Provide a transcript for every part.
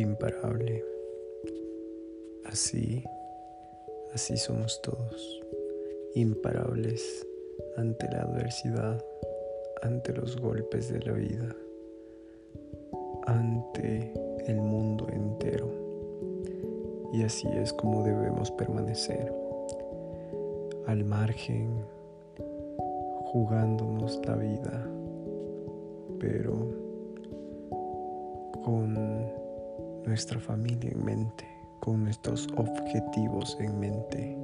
imparable. Así, así somos todos, imparables ante la adversidad, ante los golpes de la vida, ante el mundo entero. Y así es como debemos permanecer, al margen, jugándonos la vida, pero con nuestra familia en mente, con nuestros objetivos en mente,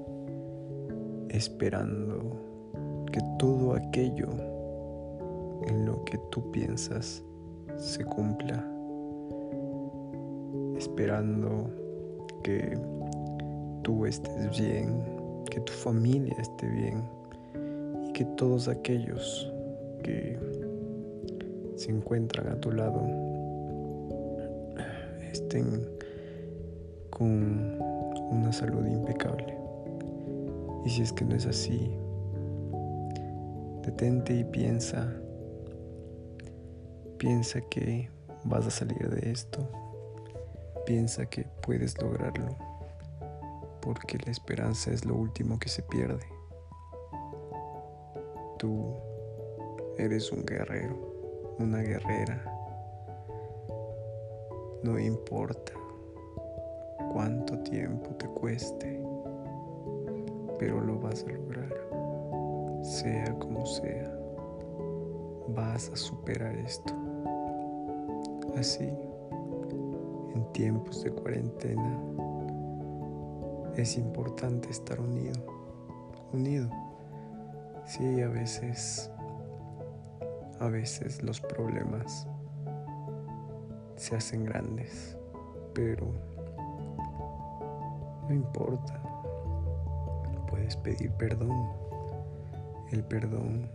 esperando que todo aquello en lo que tú piensas se cumpla, esperando que tú estés bien, que tu familia esté bien y que todos aquellos que se encuentran a tu lado estén con una salud impecable. Y si es que no es así, detente y piensa, piensa que vas a salir de esto, piensa que puedes lograrlo, porque la esperanza es lo último que se pierde. Tú eres un guerrero, una guerrera no importa cuánto tiempo te cueste, pero lo vas a lograr. Sea como sea, vas a superar esto. Así, en tiempos de cuarentena, es importante estar unido, unido. Sí, a veces, a veces los problemas se hacen grandes, pero no importa. Puedes pedir perdón. El perdón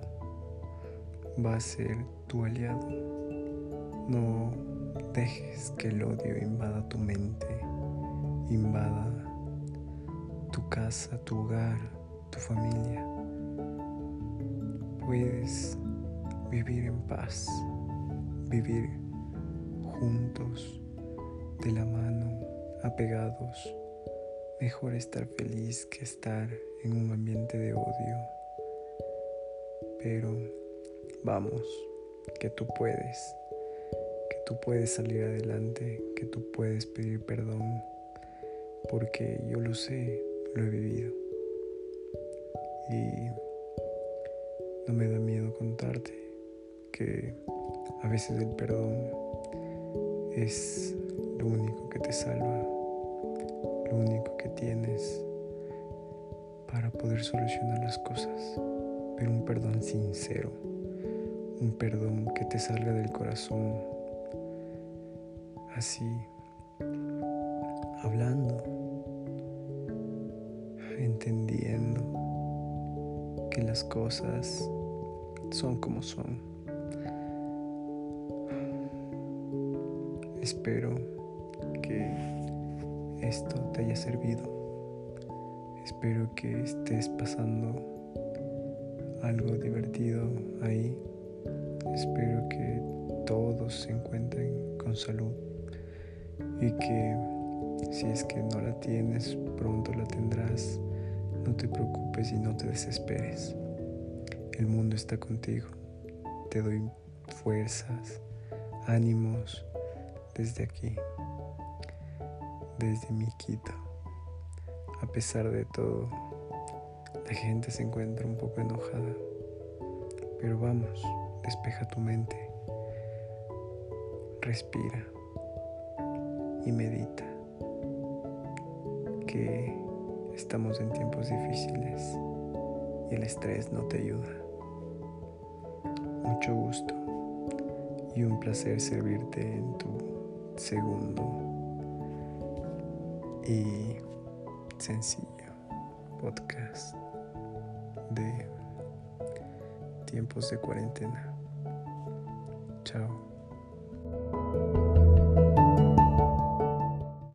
va a ser tu aliado. No dejes que el odio invada tu mente, invada tu casa, tu hogar, tu familia. Puedes vivir en paz, vivir juntos, de la mano, apegados. Mejor estar feliz que estar en un ambiente de odio. Pero vamos, que tú puedes, que tú puedes salir adelante, que tú puedes pedir perdón, porque yo lo sé, lo he vivido. Y no me da miedo contarte que a veces el perdón es lo único que te salva, lo único que tienes para poder solucionar las cosas, pero un perdón sincero, un perdón que te salga del corazón, así, hablando, entendiendo que las cosas son como son Espero que esto te haya servido. Espero que estés pasando algo divertido ahí. Espero que todos se encuentren con salud y que si es que no la tienes, pronto la tendrás. No te preocupes y no te desesperes. El mundo está contigo. Te doy fuerzas, ánimos desde aquí, desde mi Quito. A pesar de todo, la gente se encuentra un poco enojada. Pero vamos, despeja tu mente, respira y medita que estamos en tiempos difíciles y el estrés no te ayuda. Mucho gusto y un placer servirte en tu segundo y sencillo podcast de tiempos de cuarentena. Chao.